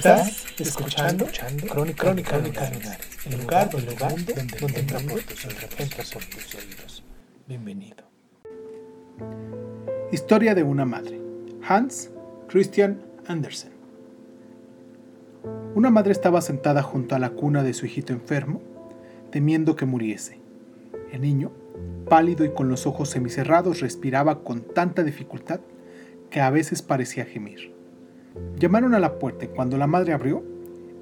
Estás escuchando, Crónica, Crónica Lunares, el lugar, el lugar donde, donde entra por tus oídos, entra por tus oídos. Bienvenido. Historia de una madre. Hans Christian Andersen. Una madre estaba sentada junto a la cuna de su hijito enfermo, temiendo que muriese. El niño, pálido y con los ojos semicerrados, respiraba con tanta dificultad que a veces parecía gemir. Llamaron a la puerta y cuando la madre abrió,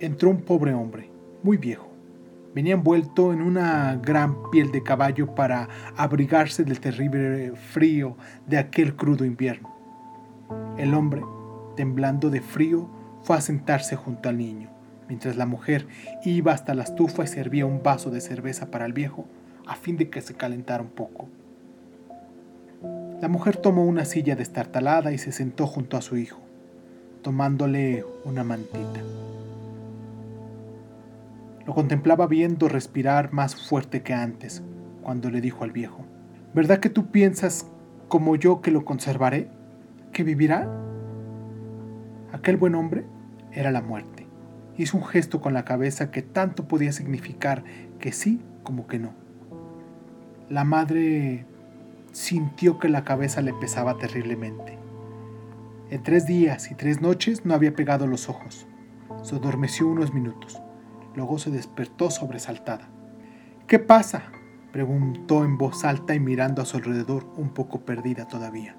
entró un pobre hombre, muy viejo. Venía envuelto en una gran piel de caballo para abrigarse del terrible frío de aquel crudo invierno. El hombre, temblando de frío, fue a sentarse junto al niño, mientras la mujer iba hasta la estufa y servía un vaso de cerveza para el viejo, a fin de que se calentara un poco. La mujer tomó una silla destartalada y se sentó junto a su hijo tomándole una mantita. Lo contemplaba viendo respirar más fuerte que antes, cuando le dijo al viejo, ¿verdad que tú piensas como yo que lo conservaré? ¿Que vivirá? Aquel buen hombre era la muerte. Hizo un gesto con la cabeza que tanto podía significar que sí como que no. La madre sintió que la cabeza le pesaba terriblemente. En tres días y tres noches no había pegado los ojos. Se adormeció unos minutos. Luego se despertó sobresaltada. ¿Qué pasa? preguntó en voz alta y mirando a su alrededor, un poco perdida todavía.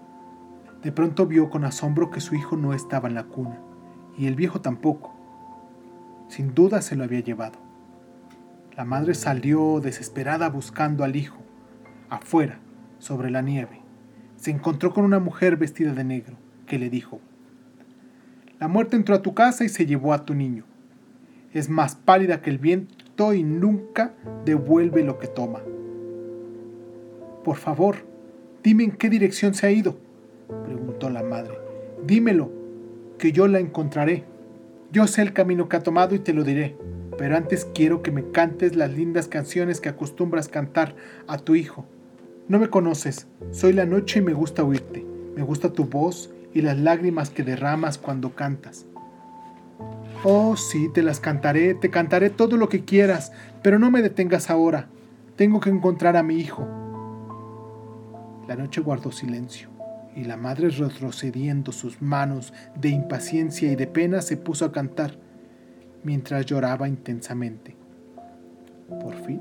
De pronto vio con asombro que su hijo no estaba en la cuna, y el viejo tampoco. Sin duda se lo había llevado. La madre salió desesperada buscando al hijo, afuera, sobre la nieve. Se encontró con una mujer vestida de negro que le dijo, La muerte entró a tu casa y se llevó a tu niño. Es más pálida que el viento y nunca devuelve lo que toma. Por favor, dime en qué dirección se ha ido, preguntó la madre. Dímelo, que yo la encontraré. Yo sé el camino que ha tomado y te lo diré, pero antes quiero que me cantes las lindas canciones que acostumbras cantar a tu hijo. No me conoces, soy la noche y me gusta oírte. Me gusta tu voz y las lágrimas que derramas cuando cantas. Oh, sí, te las cantaré, te cantaré todo lo que quieras, pero no me detengas ahora. Tengo que encontrar a mi hijo. La noche guardó silencio, y la madre retrocediendo sus manos de impaciencia y de pena se puso a cantar, mientras lloraba intensamente. Por fin,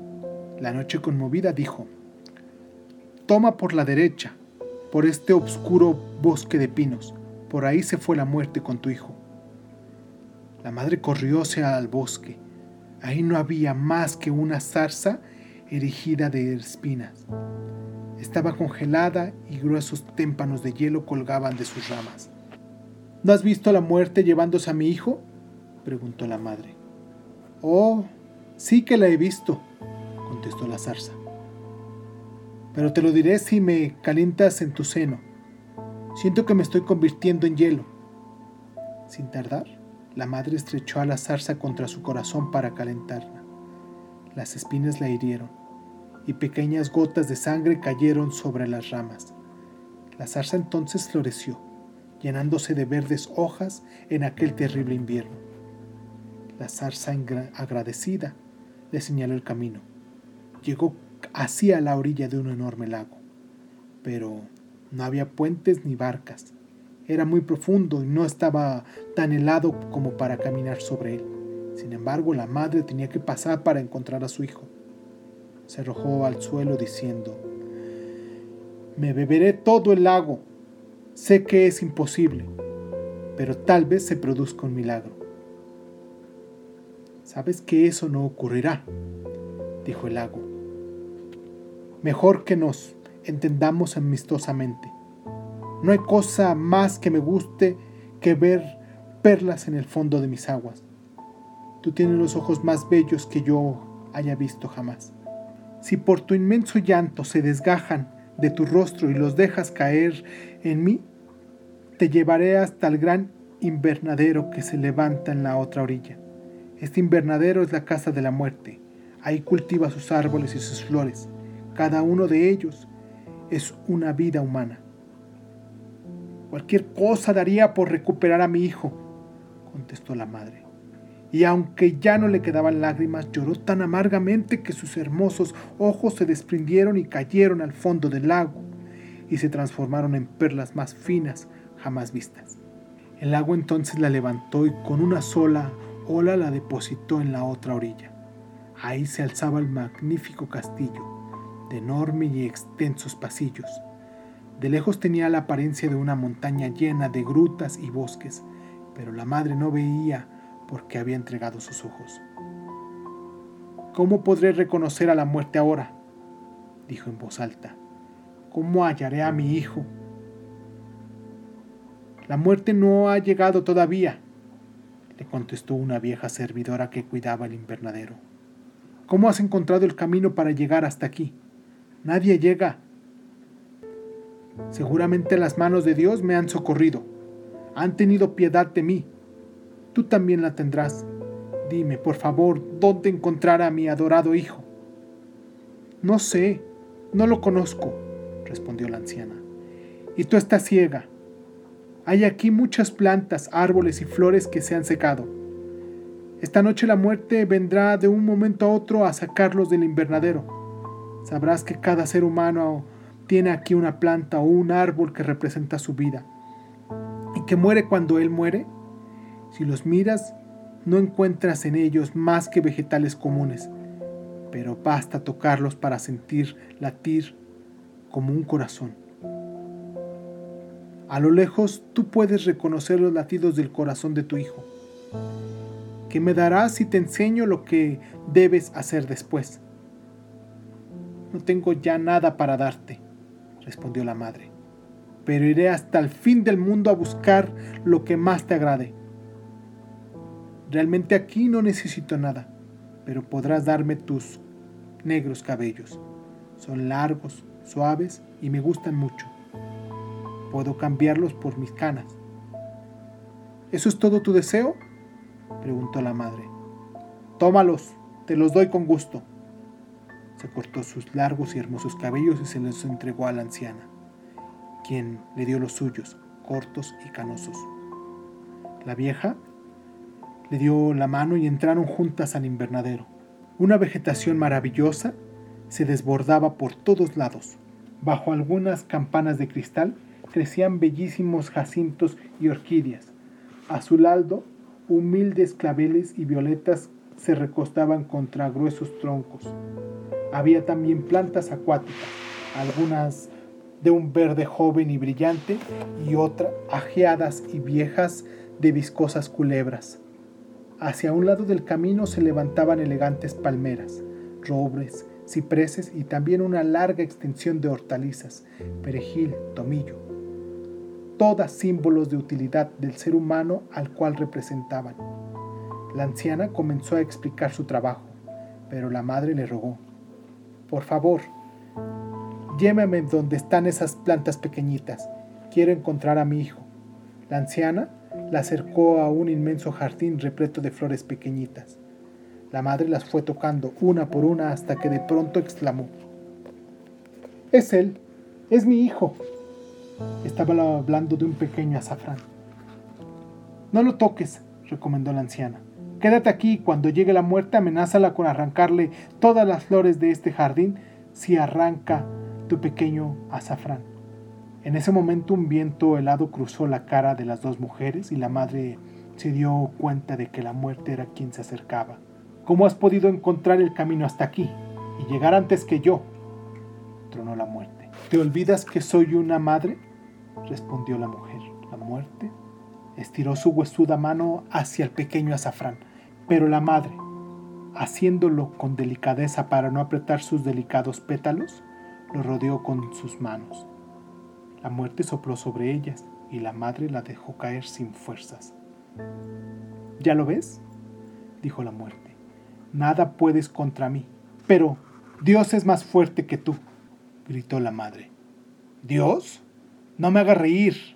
la noche conmovida dijo, Toma por la derecha, por este oscuro bosque de pinos. Por ahí se fue la muerte con tu hijo. La madre corrióse al bosque. Ahí no había más que una zarza erigida de espinas. Estaba congelada y gruesos témpanos de hielo colgaban de sus ramas. ¿No has visto a la muerte llevándose a mi hijo? preguntó la madre. Oh, sí que la he visto, contestó la zarza pero te lo diré si me calientas en tu seno. Siento que me estoy convirtiendo en hielo. Sin tardar, la madre estrechó a la zarza contra su corazón para calentarla. Las espinas la hirieron y pequeñas gotas de sangre cayeron sobre las ramas. La zarza entonces floreció, llenándose de verdes hojas en aquel terrible invierno. La zarza agradecida le señaló el camino. Llegó hacia la orilla de un enorme lago. Pero no había puentes ni barcas. Era muy profundo y no estaba tan helado como para caminar sobre él. Sin embargo, la madre tenía que pasar para encontrar a su hijo. Se arrojó al suelo diciendo, Me beberé todo el lago. Sé que es imposible, pero tal vez se produzca un milagro. Sabes que eso no ocurrirá, dijo el lago. Mejor que nos entendamos amistosamente. No hay cosa más que me guste que ver perlas en el fondo de mis aguas. Tú tienes los ojos más bellos que yo haya visto jamás. Si por tu inmenso llanto se desgajan de tu rostro y los dejas caer en mí, te llevaré hasta el gran invernadero que se levanta en la otra orilla. Este invernadero es la casa de la muerte. Ahí cultiva sus árboles y sus flores. Cada uno de ellos es una vida humana. Cualquier cosa daría por recuperar a mi hijo, contestó la madre. Y aunque ya no le quedaban lágrimas, lloró tan amargamente que sus hermosos ojos se desprendieron y cayeron al fondo del lago y se transformaron en perlas más finas jamás vistas. El lago entonces la levantó y con una sola ola la depositó en la otra orilla. Ahí se alzaba el magnífico castillo, de enormes y extensos pasillos. De lejos tenía la apariencia de una montaña llena de grutas y bosques, pero la madre no veía porque había entregado sus ojos. ¿Cómo podré reconocer a la muerte ahora? dijo en voz alta. ¿Cómo hallaré a mi hijo? La muerte no ha llegado todavía, le contestó una vieja servidora que cuidaba el invernadero. ¿Cómo has encontrado el camino para llegar hasta aquí? Nadie llega. Seguramente las manos de Dios me han socorrido. Han tenido piedad de mí. Tú también la tendrás. Dime, por favor, dónde encontrar a mi adorado hijo. No sé, no lo conozco, respondió la anciana. Y tú estás ciega. Hay aquí muchas plantas, árboles y flores que se han secado. Esta noche la muerte vendrá de un momento a otro a sacarlos del invernadero. Sabrás que cada ser humano tiene aquí una planta o un árbol que representa su vida y que muere cuando él muere. Si los miras, no encuentras en ellos más que vegetales comunes, pero basta tocarlos para sentir latir como un corazón. A lo lejos tú puedes reconocer los latidos del corazón de tu hijo. ¿Qué me darás si te enseño lo que debes hacer después? No tengo ya nada para darte, respondió la madre, pero iré hasta el fin del mundo a buscar lo que más te agrade. Realmente aquí no necesito nada, pero podrás darme tus negros cabellos. Son largos, suaves y me gustan mucho. Puedo cambiarlos por mis canas. ¿Eso es todo tu deseo? preguntó la madre. Tómalos, te los doy con gusto. Se cortó sus largos y hermosos cabellos y se los entregó a la anciana, quien le dio los suyos, cortos y canosos. La vieja le dio la mano y entraron juntas al invernadero. Una vegetación maravillosa se desbordaba por todos lados. Bajo algunas campanas de cristal crecían bellísimos jacintos y orquídeas. A su lado, humildes claveles y violetas se recostaban contra gruesos troncos. Había también plantas acuáticas, algunas de un verde joven y brillante y otras ajeadas y viejas de viscosas culebras. Hacia un lado del camino se levantaban elegantes palmeras, robres, cipreses y también una larga extensión de hortalizas, perejil, tomillo, todas símbolos de utilidad del ser humano al cual representaban. La anciana comenzó a explicar su trabajo, pero la madre le rogó, por favor, llévame donde están esas plantas pequeñitas, quiero encontrar a mi hijo. La anciana la acercó a un inmenso jardín repleto de flores pequeñitas. La madre las fue tocando una por una hasta que de pronto exclamó, Es él, es mi hijo. Estaba hablando de un pequeño azafrán. No lo toques, recomendó la anciana. Quédate aquí cuando llegue la muerte amenázala con arrancarle todas las flores de este jardín si arranca tu pequeño azafrán. En ese momento un viento helado cruzó la cara de las dos mujeres y la madre se dio cuenta de que la muerte era quien se acercaba. ¿Cómo has podido encontrar el camino hasta aquí y llegar antes que yo? tronó la muerte. ¿Te olvidas que soy una madre? respondió la mujer. La muerte estiró su huesuda mano hacia el pequeño azafrán, pero la madre, haciéndolo con delicadeza para no apretar sus delicados pétalos, lo rodeó con sus manos. La muerte sopló sobre ellas y la madre la dejó caer sin fuerzas. ¿Ya lo ves? dijo la muerte. Nada puedes contra mí, pero Dios es más fuerte que tú, gritó la madre. ¿Dios? No me haga reír.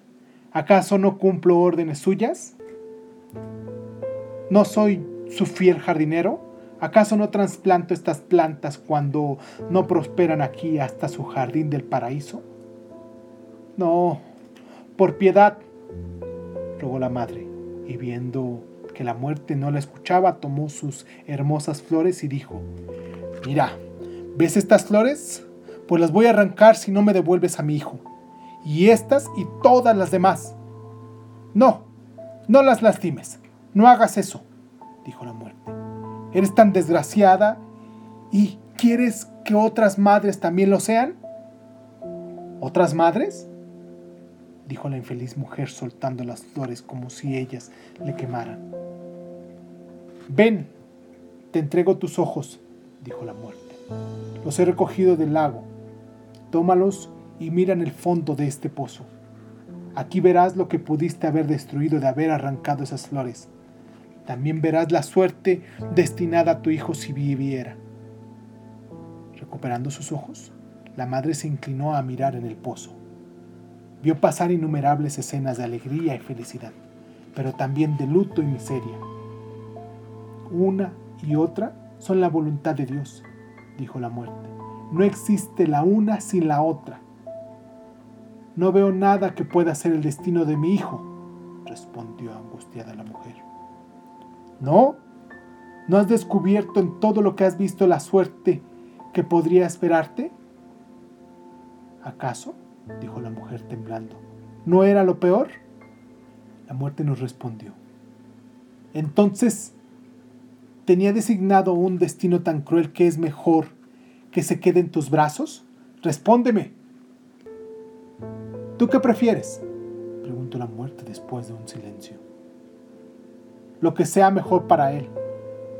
¿Acaso no cumplo órdenes suyas? ¿No soy su fiel jardinero? ¿Acaso no trasplanto estas plantas cuando no prosperan aquí hasta su jardín del paraíso? No, por piedad, rogó la madre, y viendo que la muerte no la escuchaba, tomó sus hermosas flores y dijo, Mira, ¿ves estas flores? Pues las voy a arrancar si no me devuelves a mi hijo. Y estas y todas las demás. No, no las lastimes, no hagas eso, dijo la muerte. Eres tan desgraciada y ¿quieres que otras madres también lo sean? ¿Otras madres? dijo la infeliz mujer soltando las flores como si ellas le quemaran. Ven, te entrego tus ojos, dijo la muerte. Los he recogido del lago. Tómalos y mira en el fondo de este pozo. Aquí verás lo que pudiste haber destruido de haber arrancado esas flores. También verás la suerte destinada a tu hijo si viviera. Recuperando sus ojos, la madre se inclinó a mirar en el pozo. Vio pasar innumerables escenas de alegría y felicidad, pero también de luto y miseria. Una y otra son la voluntad de Dios, dijo la muerte. No existe la una sin la otra. No veo nada que pueda ser el destino de mi hijo, respondió angustiada la mujer. ¿No? ¿No has descubierto en todo lo que has visto la suerte que podría esperarte? ¿Acaso? dijo la mujer temblando. ¿No era lo peor? La muerte nos respondió. Entonces, ¿tenía designado un destino tan cruel que es mejor que se quede en tus brazos? Respóndeme. ¿Tú qué prefieres? preguntó la muerte después de un silencio. Lo que sea mejor para él.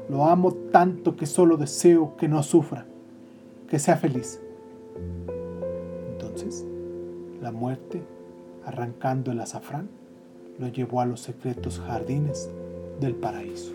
Lo amo tanto que solo deseo que no sufra, que sea feliz. Entonces, la muerte, arrancando el azafrán, lo llevó a los secretos jardines del paraíso.